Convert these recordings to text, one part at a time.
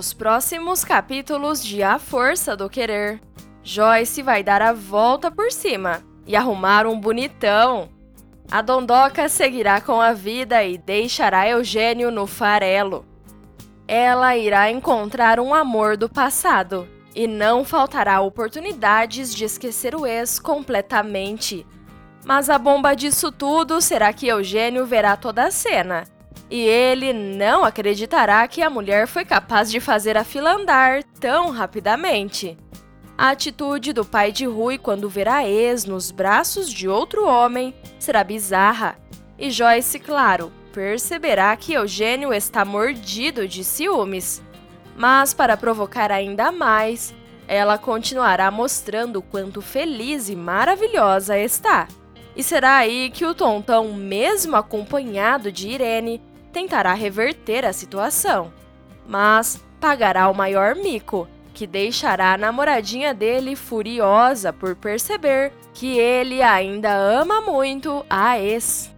Nos próximos capítulos de A Força do Querer, Joyce vai dar a volta por cima e arrumar um bonitão. A Dondoca seguirá com a vida e deixará Eugênio no farelo. Ela irá encontrar um amor do passado e não faltará oportunidades de esquecer o ex completamente. Mas a bomba disso tudo será que Eugênio verá toda a cena. E ele não acreditará que a mulher foi capaz de fazer a fila andar tão rapidamente. A atitude do pai de Rui quando verá ex nos braços de outro homem será bizarra. E Joyce, claro, perceberá que Eugênio está mordido de ciúmes. Mas, para provocar ainda mais, ela continuará mostrando quanto feliz e maravilhosa está. E será aí que o Tontão, mesmo acompanhado de Irene, tentará reverter a situação. Mas pagará o maior mico, que deixará a namoradinha dele furiosa por perceber que ele ainda ama muito a ex.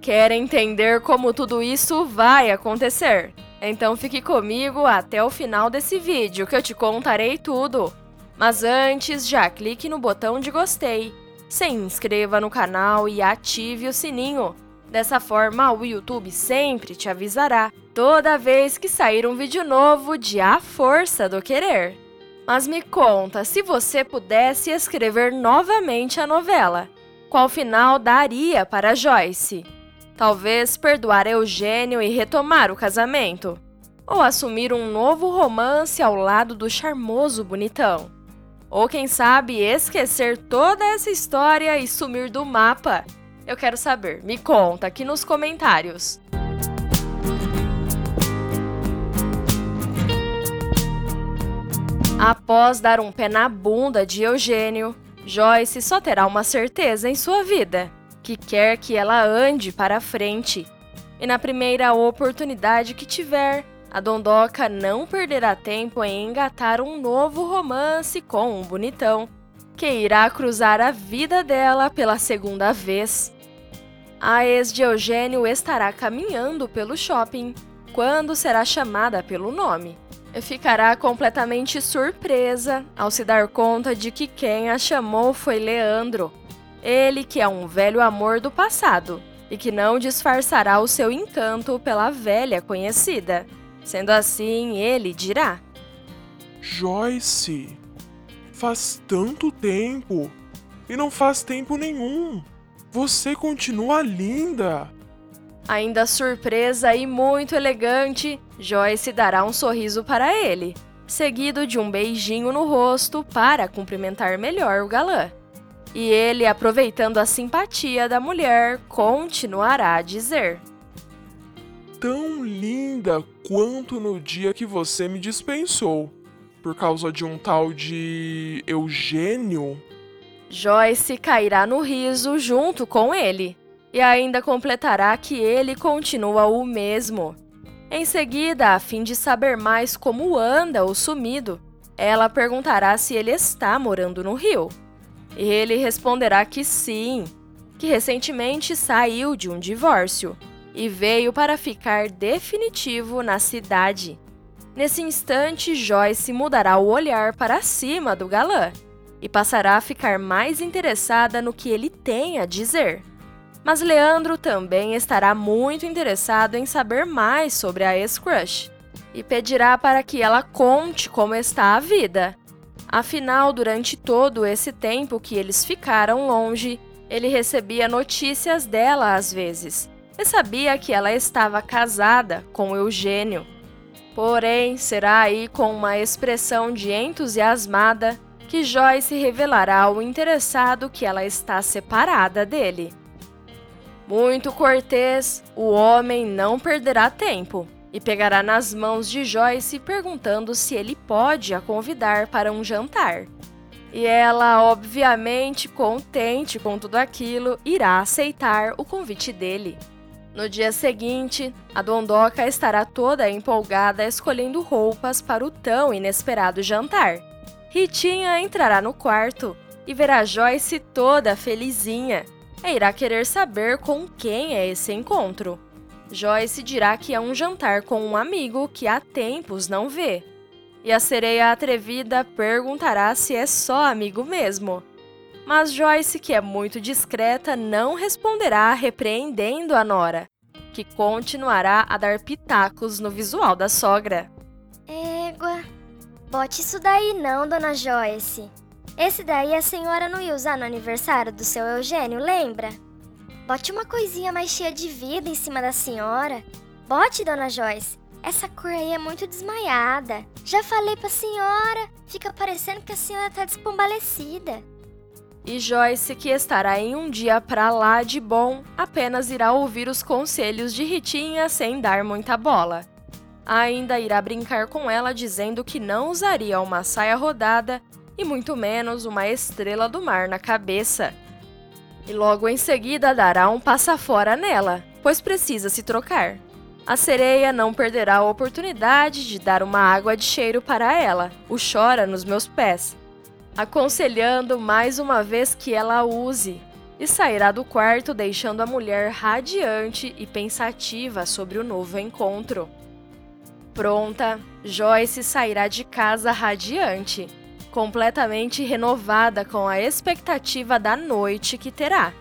Quer entender como tudo isso vai acontecer? Então fique comigo até o final desse vídeo que eu te contarei tudo. Mas antes, já clique no botão de gostei, se inscreva no canal e ative o sininho. Dessa forma, o YouTube sempre te avisará toda vez que sair um vídeo novo de A Força do Querer. Mas me conta, se você pudesse escrever novamente a novela, qual final daria para Joyce? Talvez perdoar Eugênio e retomar o casamento. Ou assumir um novo romance ao lado do charmoso bonitão. Ou quem sabe esquecer toda essa história e sumir do mapa. Eu quero saber, me conta aqui nos comentários. Após dar um pé na bunda de Eugênio, Joyce só terá uma certeza em sua vida que quer que ela ande para frente. E na primeira oportunidade que tiver, a Dondoca não perderá tempo em engatar um novo romance com um bonitão, que irá cruzar a vida dela pela segunda vez. A ex de Eugênio estará caminhando pelo shopping quando será chamada pelo nome. Ficará completamente surpresa ao se dar conta de que quem a chamou foi Leandro, ele que é um velho amor do passado e que não disfarçará o seu encanto pela velha conhecida. Sendo assim, ele dirá: Joyce, faz tanto tempo e não faz tempo nenhum. Você continua linda. Ainda surpresa e muito elegante, Joyce dará um sorriso para ele, seguido de um beijinho no rosto para cumprimentar melhor o galã. E ele, aproveitando a simpatia da mulher, continuará a dizer: Tão linda quanto no dia que você me dispensou, por causa de um tal de Eugênio. Joyce cairá no riso junto com ele e ainda completará que ele continua o mesmo. Em seguida, a fim de saber mais como anda o sumido, ela perguntará se ele está morando no Rio. E ele responderá que sim, que recentemente saiu de um divórcio e veio para ficar definitivo na cidade. Nesse instante, Joyce mudará o olhar para cima do galã e passará a ficar mais interessada no que ele tem a dizer. Mas Leandro também estará muito interessado em saber mais sobre a ex-crush e pedirá para que ela conte como está a vida Afinal, durante todo esse tempo que eles ficaram longe, ele recebia notícias dela às vezes e sabia que ela estava casada com Eugênio. Porém, será aí com uma expressão de entusiasmada que Joyce revelará ao interessado que ela está separada dele. Muito cortês, o homem não perderá tempo e pegará nas mãos de Joyce perguntando se ele pode a convidar para um jantar. E ela, obviamente, contente com tudo aquilo, irá aceitar o convite dele. No dia seguinte, a Dondoca estará toda empolgada escolhendo roupas para o tão inesperado jantar. Ritinha entrará no quarto e verá Joyce toda felizinha e irá querer saber com quem é esse encontro. Joyce dirá que é um jantar com um amigo que há tempos não vê. E a sereia atrevida perguntará se é só amigo mesmo. Mas Joyce, que é muito discreta, não responderá repreendendo a Nora, que continuará a dar pitacos no visual da sogra. Égua, bote isso daí não, dona Joyce. Esse daí a senhora não ia usar no aniversário do seu Eugênio, lembra? Bote uma coisinha mais cheia de vida em cima da senhora. Bote, dona Joyce. Essa cor aí é muito desmaiada. Já falei pra senhora, fica parecendo que a senhora tá despombalecida. E Joyce, que estará em um dia pra lá de bom, apenas irá ouvir os conselhos de Ritinha sem dar muita bola. Ainda irá brincar com ela dizendo que não usaria uma saia rodada e muito menos uma estrela do mar na cabeça. E logo em seguida dará um passa fora nela, pois precisa se trocar. A sereia não perderá a oportunidade de dar uma água de cheiro para ela, o chora nos meus pés, aconselhando mais uma vez que ela use, e sairá do quarto deixando a mulher radiante e pensativa sobre o novo encontro. Pronta, Joyce sairá de casa radiante, completamente renovada com a expectativa da noite que terá.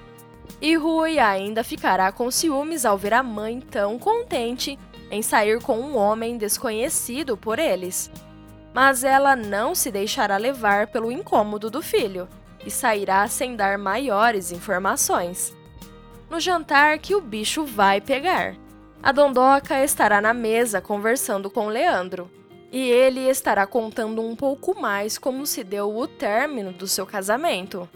E Rui ainda ficará com ciúmes ao ver a mãe tão contente em sair com um homem desconhecido por eles mas ela não se deixará levar pelo incômodo do filho e sairá sem dar maiores informações. No jantar que o bicho vai pegar, a Dondoca estará na mesa conversando com Leandro e ele estará contando um pouco mais como se deu o término do seu casamento.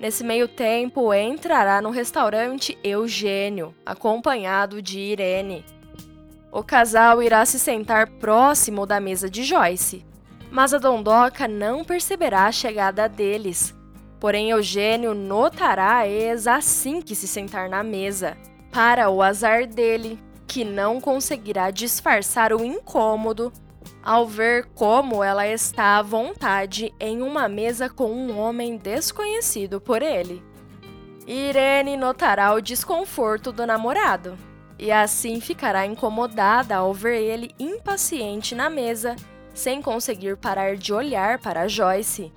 Nesse meio tempo, entrará no restaurante Eugênio, acompanhado de Irene. O casal irá se sentar próximo da mesa de Joyce, mas a Dondoca não perceberá a chegada deles. Porém, Eugênio notará a ex assim que se sentar na mesa, para o azar dele, que não conseguirá disfarçar o incômodo ao ver como ela está à vontade em uma mesa com um homem desconhecido por ele. Irene notará o desconforto do namorado e assim ficará incomodada ao ver ele impaciente na mesa sem conseguir parar de olhar para Joyce.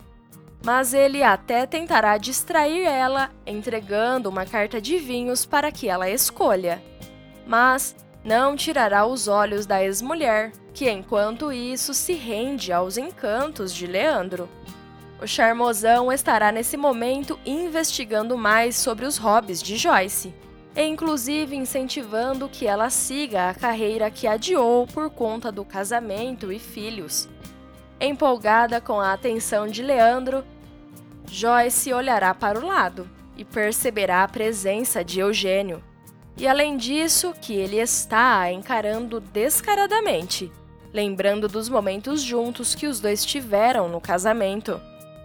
Mas ele até tentará distrair ela, entregando uma carta de vinhos para que ela escolha. Mas não tirará os olhos da ex-mulher, que enquanto isso se rende aos encantos de Leandro. O charmosão estará nesse momento investigando mais sobre os hobbies de Joyce e inclusive incentivando que ela siga a carreira que adiou por conta do casamento e filhos. Empolgada com a atenção de Leandro, Joyce olhará para o lado e perceberá a presença de Eugênio. E além disso, que ele está encarando descaradamente, lembrando dos momentos juntos que os dois tiveram no casamento,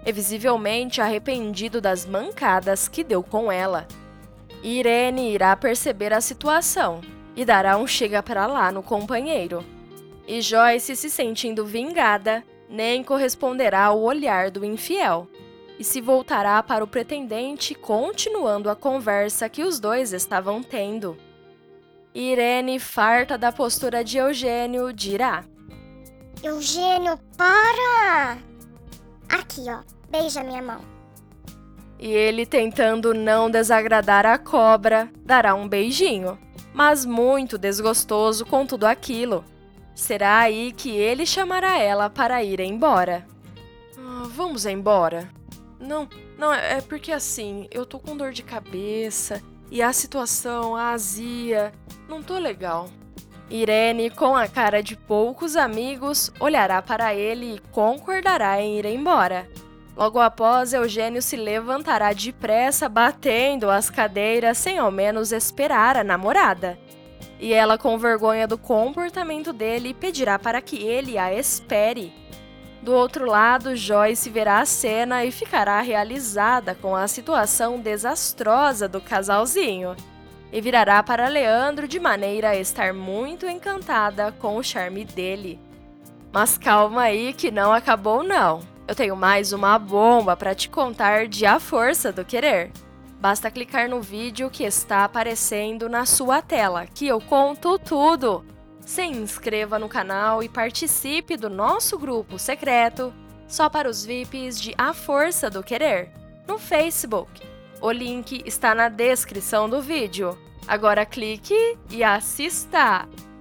e visivelmente arrependido das mancadas que deu com ela. Irene irá perceber a situação e dará um chega para lá no companheiro. E Joyce, se sentindo vingada, nem corresponderá ao olhar do infiel e se voltará para o pretendente, continuando a conversa que os dois estavam tendo. Irene, farta da postura de Eugênio, dirá: Eugênio, para! Aqui, ó, beija minha mão. E ele, tentando não desagradar a cobra, dará um beijinho, mas muito desgostoso com tudo aquilo. Será aí que ele chamará ela para ir embora. Ah, vamos embora? Não, não, é porque assim, eu tô com dor de cabeça e a situação, a azia, não tô legal. Irene, com a cara de poucos amigos, olhará para ele e concordará em ir embora. Logo após, Eugênio se levantará depressa, batendo as cadeiras sem ao menos esperar a namorada. E ela, com vergonha do comportamento dele, pedirá para que ele a espere. Do outro lado, Joyce verá a cena e ficará realizada com a situação desastrosa do casalzinho. E virará para Leandro de maneira a estar muito encantada com o charme dele. Mas calma aí que não acabou não. Eu tenho mais uma bomba para te contar de A Força do Querer. Basta clicar no vídeo que está aparecendo na sua tela, que eu conto tudo. Se inscreva no canal e participe do nosso grupo secreto só para os VIPs de A Força do Querer no Facebook. O link está na descrição do vídeo. Agora clique e assista!